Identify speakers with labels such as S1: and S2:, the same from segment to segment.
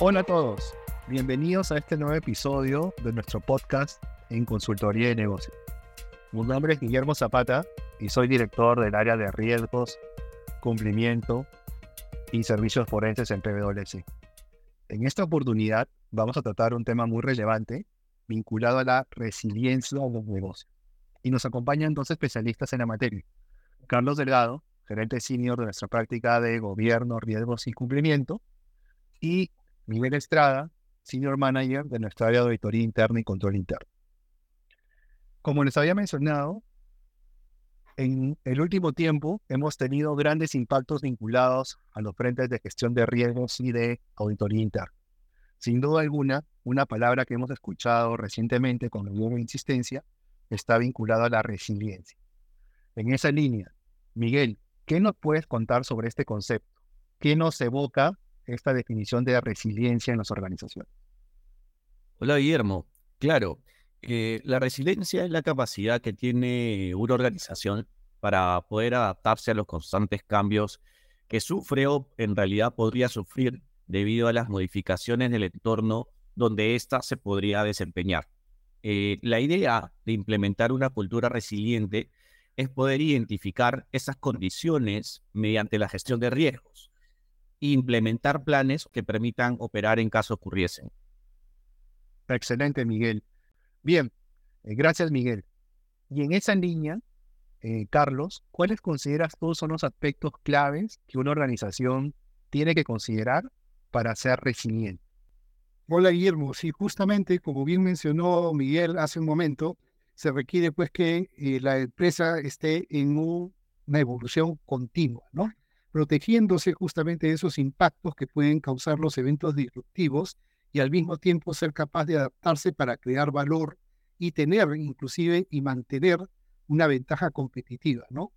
S1: Hola a todos, bienvenidos a este nuevo episodio de nuestro podcast en Consultoría de Negocios. Mi nombre es Guillermo Zapata y soy director del área de riesgos, cumplimiento y servicios forenses en PwC. En esta oportunidad vamos a tratar un tema muy relevante vinculado a la resiliencia de los negocios. Y nos acompañan dos especialistas en la materia. Carlos Delgado, gerente senior de nuestra práctica de gobierno, riesgos y cumplimiento, y Miguel Estrada, Senior Manager de nuestra área de auditoría interna y control interno. Como les había mencionado, en el último tiempo hemos tenido grandes impactos vinculados a los frentes de gestión de riesgos y de auditoría interna. Sin duda alguna, una palabra que hemos escuchado recientemente con nueva insistencia está vinculada a la resiliencia. En esa línea, Miguel, ¿qué nos puedes contar sobre este concepto? ¿Qué nos evoca esta definición de resiliencia en las organizaciones.
S2: Hola Guillermo, claro, eh, la resiliencia es la capacidad que tiene una organización para poder adaptarse a los constantes cambios que sufre o en realidad podría sufrir debido a las modificaciones del entorno donde ésta se podría desempeñar. Eh, la idea de implementar una cultura resiliente es poder identificar esas condiciones mediante la gestión de riesgos, implementar planes que permitan operar en caso ocurriesen.
S1: Excelente, Miguel. Bien, eh, gracias, Miguel. Y en esa línea, eh, Carlos, ¿cuáles consideras tú son los aspectos claves que una organización tiene que considerar para ser resiliente?
S3: Hola, Guillermo. Sí, justamente, como bien mencionó Miguel hace un momento, se requiere pues que eh, la empresa esté en una evolución continua, ¿no? Protegiéndose justamente de esos impactos que pueden causar los eventos disruptivos y al mismo tiempo ser capaz de adaptarse para crear valor y tener inclusive y mantener una ventaja competitiva, ¿no?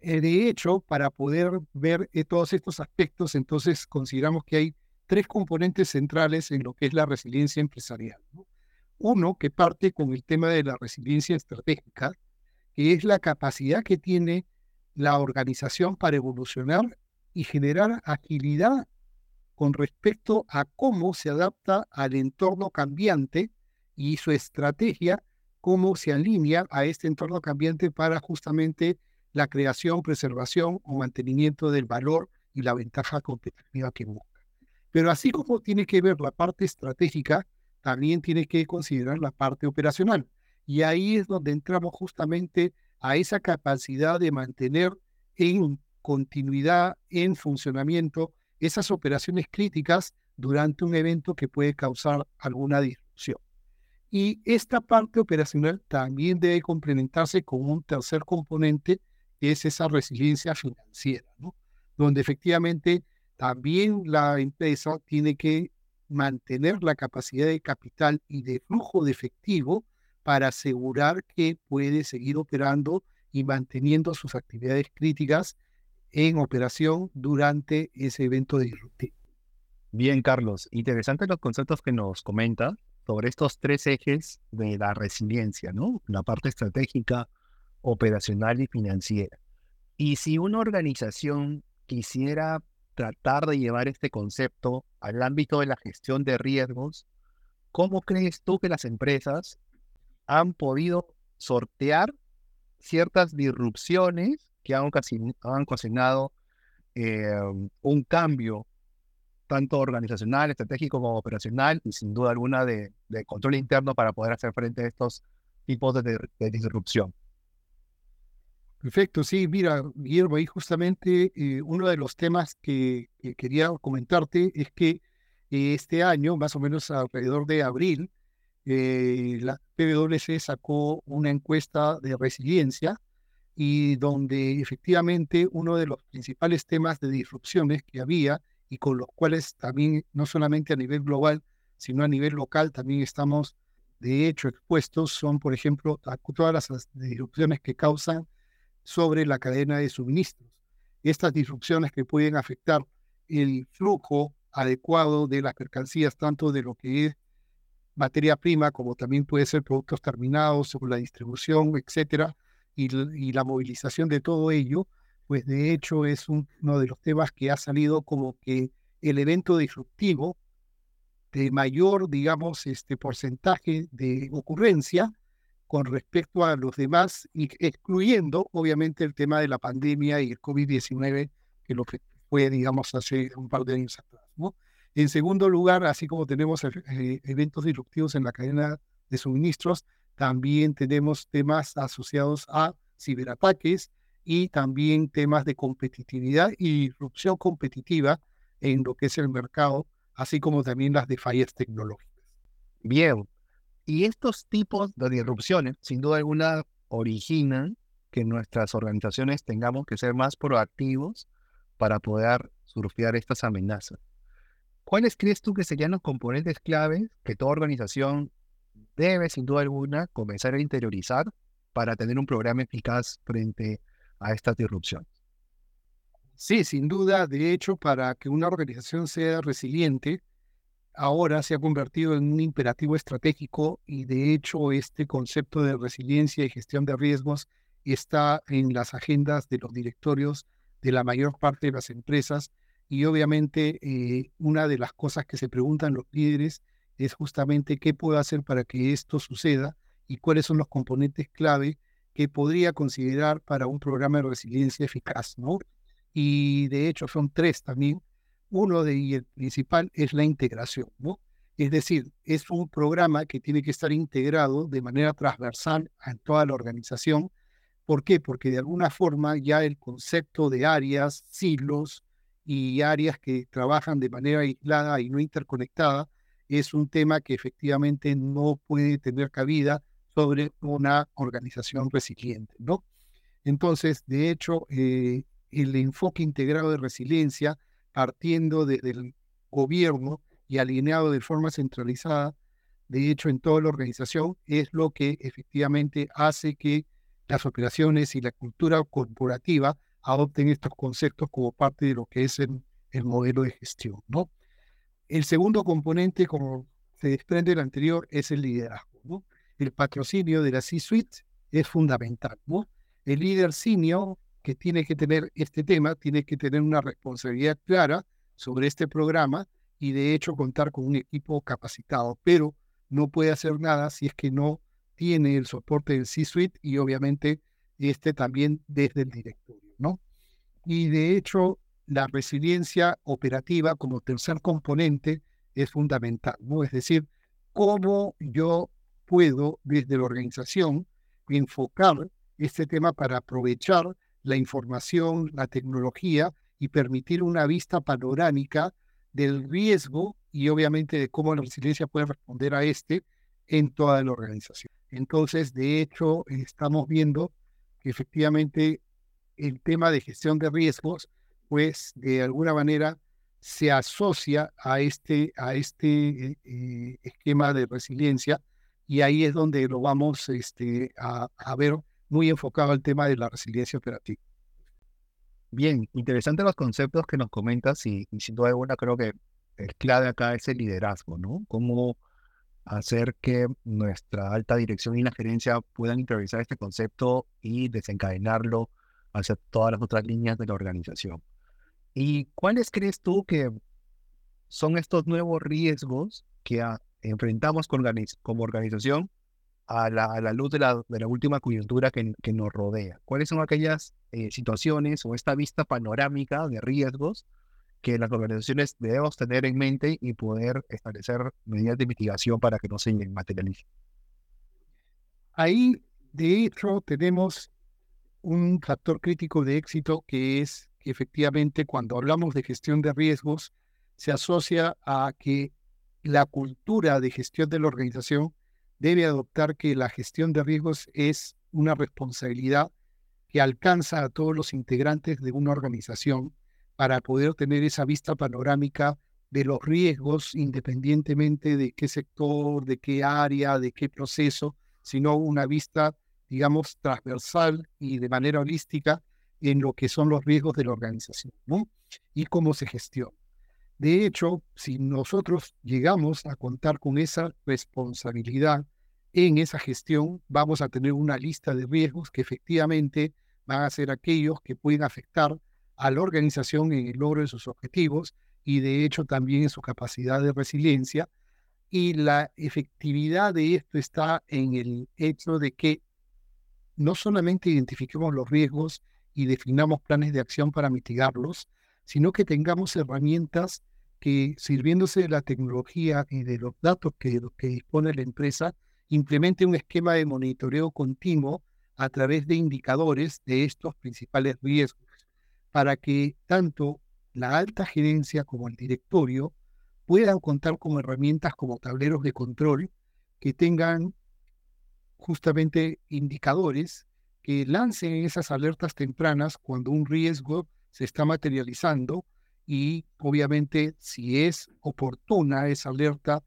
S3: Eh, de hecho, para poder ver eh, todos estos aspectos, entonces consideramos que hay tres componentes centrales en lo que es la resiliencia empresarial. Uno que parte con el tema de la resiliencia estratégica, que es la capacidad que tiene la organización para evolucionar y generar agilidad con respecto a cómo se adapta al entorno cambiante y su estrategia, cómo se alinea a este entorno cambiante para justamente la creación, preservación o mantenimiento del valor y la ventaja competitiva que busca. Pero así como tiene que ver la parte estratégica, también tiene que considerar la parte operacional. Y ahí es donde entramos justamente a esa capacidad de mantener en continuidad, en funcionamiento, esas operaciones críticas durante un evento que puede causar alguna disrupción. Y esta parte operacional también debe complementarse con un tercer componente, que es esa resiliencia financiera, donde efectivamente también la empresa tiene que mantener la capacidad de capital y de flujo de efectivo para asegurar que puede seguir operando y manteniendo sus actividades críticas en operación durante ese evento disruptivo.
S1: Bien, Carlos, interesantes los conceptos que nos comenta sobre estos tres ejes de la resiliencia, ¿no? La parte estratégica, operacional y financiera. Y si una organización quisiera tratar de llevar este concepto al ámbito de la gestión de riesgos, ¿cómo crees tú que las empresas han podido sortear ciertas disrupciones que han, ocasionado eh, un cambio tanto organizacional, estratégico como operacional y sin duda alguna de, control interno para poder hacer frente a estos tipos de, disrupción.
S3: Perfecto, sí, mira, Guillermo, ahí justamente eh, uno de los temas que, quería comentarte es que eh, este año, más o menos alrededor de abril, eh, la PwC sacó una encuesta de resiliencia y donde efectivamente uno de los principales temas de disrupciones que había y con los cuales también no solamente a nivel global, sino a nivel local también estamos de hecho expuestos son, por ejemplo, todas las disrupciones que causan sobre la cadena de suministros. Estas disrupciones que pueden afectar el flujo adecuado de las mercancías, tanto de lo que es materia prima, como también puede ser productos terminados, o la distribución, etcétera, y, la movilización de todo ello, pues de hecho es uno de los temas que ha salido como que el evento disruptivo de mayor, digamos, este porcentaje de ocurrencia con respecto a los demás, excluyendo obviamente el tema de la pandemia y el COVID-19, que lo que fue, digamos, hace un par de años atrás. ¿no? En segundo lugar, así como tenemos eh, eventos disruptivos en la cadena de suministros, también tenemos temas asociados a ciberataques y también temas de competitividad y disrupción competitiva en lo que es el mercado, así como también las de fallas tecnológicas.
S1: Bien, y estos tipos de disrupciones, sin duda alguna, originan que nuestras organizaciones tengamos que ser más proactivos para poder surfear estas amenazas. ¿Cuáles crees tú que serían los componentes claves que toda organización debe, sin duda alguna, comenzar a interiorizar para tener un programa eficaz frente a estas disrupciones?
S3: Sí, sin duda. De hecho, para que una organización sea resiliente, ahora se ha convertido en un imperativo estratégico y de hecho este concepto de resiliencia y gestión de riesgos está en las agendas de los directorios de la mayor parte de las empresas y obviamente eh, una de las cosas que se preguntan los líderes es justamente qué puedo hacer para que esto suceda y cuáles son los componentes clave que podría considerar para un programa de resiliencia eficaz, ¿no? Y de hecho son tres también. Uno de y principal es la integración, ¿no? Es decir, es un programa que tiene que estar integrado de manera transversal en toda la organización. ¿Por qué? Porque de alguna forma ya el concepto de áreas, silos y áreas que trabajan de manera aislada y no interconectada es un tema que efectivamente no puede tener cabida sobre una organización resiliente, ¿no? Entonces, de hecho, eh, el enfoque integrado de resiliencia, partiendo desde el gobierno y alineado de forma centralizada, de hecho, en toda la organización, es lo que efectivamente hace que las operaciones y la cultura corporativa adopten estos conceptos como parte de lo que es el, el modelo de gestión, ¿no? El segundo componente, como se desprende del anterior, es el liderazgo. El patrocinio de la C-Suite es fundamental. ¿no? El líder senior que tiene que tener este tema tiene que tener una responsabilidad clara sobre este programa y de hecho contar con un equipo capacitado, pero no puede hacer nada si es que no tiene el soporte del C-Suite y obviamente este también desde el directorio, ¿no? Y de hecho, la resiliencia operativa como tercer componente es fundamental, ¿no? Es decir, cómo yo puedo desde la organización enfocar este tema para aprovechar la información, la tecnología y permitir una vista panorámica del riesgo y obviamente de cómo la resiliencia puede responder a este en toda la organización. Entonces, de hecho, estamos viendo que efectivamente el tema de gestión de riesgos pues de alguna manera se asocia a este, a este eh, esquema de resiliencia y ahí es donde lo vamos este, a, ver muy enfocado al tema de la resiliencia operativa.
S1: Bien, interesantes los conceptos que nos comentas y, sin duda alguna creo que el clave acá es el liderazgo, ¿no? Cómo hacer que nuestra alta dirección y la gerencia puedan interiorizar este concepto y desencadenarlo hacia todas las otras líneas de la organización. ¿Y cuáles crees tú que son estos nuevos riesgos que enfrentamos como organización a la, luz de la, última coyuntura que, nos rodea? ¿Cuáles son aquellas eh, situaciones o esta vista panorámica de riesgos que las organizaciones debemos tener en mente y poder establecer medidas de mitigación para que no se materialicen?
S3: Ahí, de hecho, tenemos un factor crítico de éxito que es efectivamente cuando hablamos de gestión de riesgos se asocia a que la cultura de gestión de la organización debe adoptar que la gestión de riesgos es una responsabilidad que alcanza a todos los integrantes de una organización para poder tener esa vista panorámica de los riesgos independientemente de qué sector, de qué área, de qué proceso, sino una vista, digamos, transversal y de manera holística en lo que son los riesgos de la organización ¿no? y cómo se gestiona. De hecho, si nosotros llegamos a contar con esa responsabilidad en esa gestión, vamos a tener una lista de riesgos que efectivamente van a ser aquellos que pueden afectar a la organización en el logro de sus objetivos y de hecho también en su capacidad de resiliencia Y la efectividad de esto está en el hecho de que no solamente identifiquemos los riesgos y definamos planes de acción para mitigarlos, sino que tengamos herramientas que, sirviéndose de la tecnología y de los datos que, que dispone la empresa, implemente un esquema de monitoreo continuo a través de indicadores de estos principales riesgos, para que tanto la alta gerencia como el directorio puedan contar con herramientas como tableros de control que tengan justamente indicadores que lancen esas alertas tempranas cuando un riesgo se está materializando y obviamente si es oportuna esa alerta,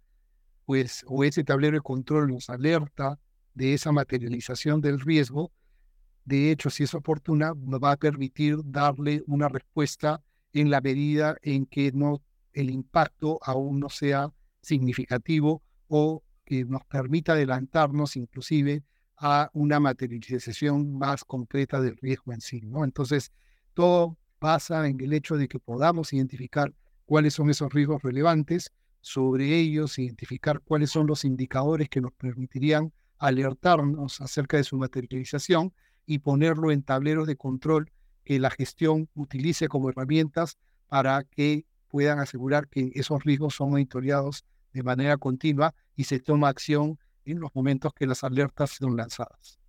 S3: pues o ese tablero de control nos alerta de esa materialización del riesgo, de hecho, si es oportuna, nos va a permitir darle una respuesta en la medida en que no el impacto aún no sea significativo o que nos permita adelantarnos inclusive a una materialización más concreta del riesgo en sí. ¿no? Entonces, todo pasa en el hecho de que podamos identificar cuáles son esos riesgos relevantes, sobre ellos identificar cuáles son los indicadores que nos permitirían alertarnos acerca de su materialización y ponerlo en tableros de control que la gestión utilice como herramientas para que puedan asegurar que esos riesgos son monitoreados de manera continua y se toma acción en los momentos que las alertas son lanzadas.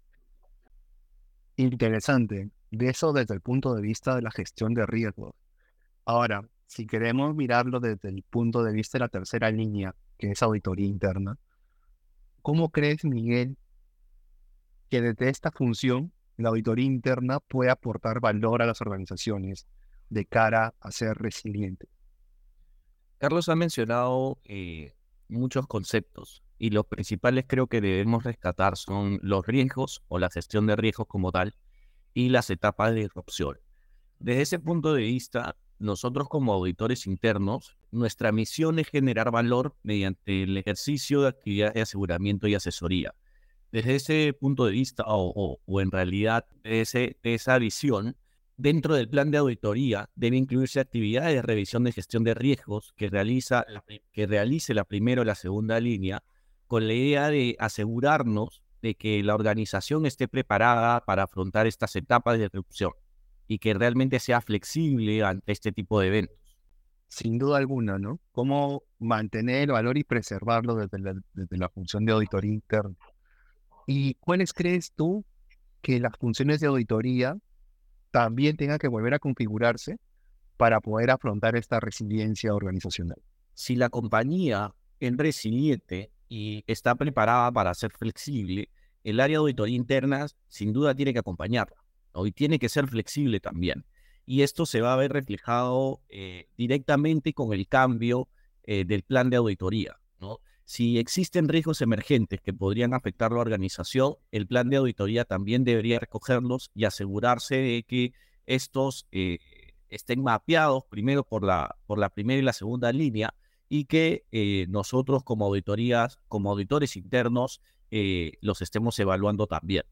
S1: Interesante. De eso desde el punto de vista de la gestión de riesgos. Ahora, si queremos mirarlo desde el punto de vista de la tercera línea, que es auditoría interna, ¿cómo crees, Miguel, que desde esta función la auditoría interna puede aportar valor a las organizaciones de cara a ser resiliente.
S2: Carlos ha mencionado eh, muchos conceptos y los principales creo que debemos rescatar son los riesgos o la gestión de riesgos como tal y las etapas de disrupción. Desde ese punto de vista, nosotros como auditores internos, nuestra misión es generar valor mediante el ejercicio de actividades de aseguramiento y asesoría desde ese punto de vista, o, en realidad de, ese, esa visión, dentro del plan de auditoría debe incluirse actividades de revisión de gestión de riesgos que, realiza, que realice la primera o la segunda línea, con la idea de asegurarnos de que la organización esté preparada para afrontar estas etapas de disrupción y que realmente sea flexible ante este tipo de eventos.
S1: Sin duda alguna, ¿no? ¿Cómo mantener el valor y preservarlo desde la, desde la función de auditoría interna? ¿Y cuáles crees tú que las funciones de auditoría también tengan que volver a configurarse para poder afrontar esta resiliencia organizacional?
S2: Si la compañía es resiliente y está preparada para ser flexible, el área de auditoría interna sin duda tiene que acompañarla y tiene que ser flexible también. Y esto se va a ver reflejado eh, directamente con el cambio eh, del plan de auditoría. ¿no? Si existen riesgos emergentes que podrían afectar la organización, el plan de auditoría también debería recogerlos y asegurarse de que estos eh, estén mapeados primero por la, por la primera y la segunda línea y que eh, nosotros como auditorías, como auditores internos, eh, los estemos evaluando también.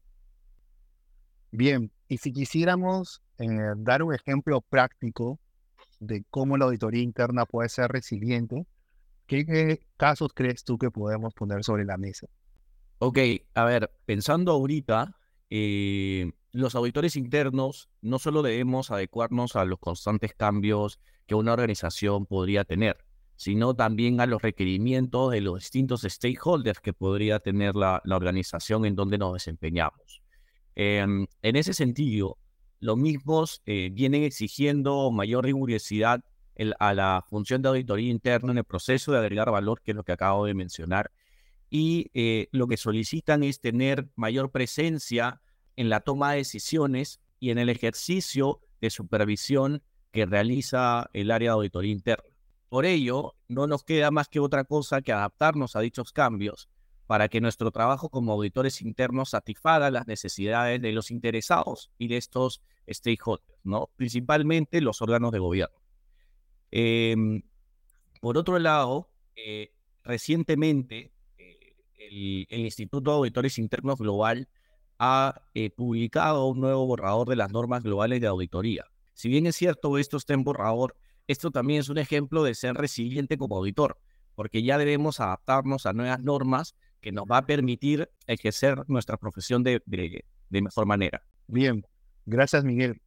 S1: Bien, y si quisiéramos dar un ejemplo práctico de cómo la auditoría interna puede ser resiliente, ¿Qué, casos crees tú que podemos poner sobre la mesa?
S2: Ok, a ver, pensando ahorita, eh, los auditores internos no solo debemos adecuarnos a los constantes cambios que una organización podría tener, sino también a los requerimientos de los distintos stakeholders que podría tener la, organización en donde nos desempeñamos. Em, en ese sentido, los mismos eh, vienen exigiendo mayor rigurosidad a la función de auditoría interna en el proceso de agregar valor, que es lo que acabo de mencionar. Y eh, lo que solicitan es tener mayor presencia en la toma de decisiones y en el ejercicio de supervisión que realiza el área de auditoría interna. Por ello, no nos queda más que otra cosa que adaptarnos a dichos cambios para que nuestro trabajo como auditores internos satisfaga las necesidades de los interesados y de estos stakeholders, ¿no? principalmente los órganos de gobierno. Em, por otro lado, eh, recientemente eh, el, Instituto de Auditores Internos Global ha eh, publicado un nuevo borrador de las normas globales de auditoría. Si bien es cierto, esto está en borrador, esto también es un ejemplo de ser resiliente como auditor, porque ya debemos adaptarnos a nuevas normas que nos va a permitir ejercer nuestra profesión de, de, mejor manera.
S1: Bien, gracias Miguel.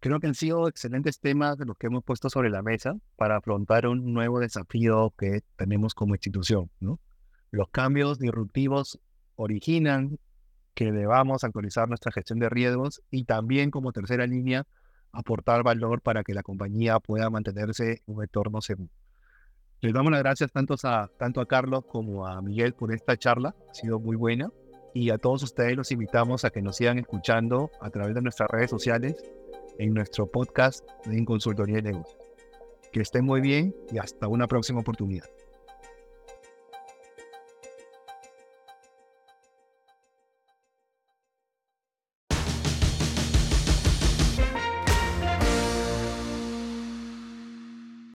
S1: Creo que han sido excelentes temas de los que hemos puesto sobre la mesa para afrontar un nuevo desafío que tenemos como institución. ¿no? Los cambios disruptivos originan que debamos actualizar nuestra gestión de riesgos y también como tercera línea aportar valor para que la compañía pueda mantenerse en un entorno seguro. Les damos las gracias tanto a, tanto a Carlos como a Miguel por esta charla, ha sido muy buena. Y a todos ustedes los invitamos a que nos sigan escuchando a través de nuestras redes sociales en nuestro podcast en Consultoría de Negocios. Que estén muy bien y hasta una próxima oportunidad.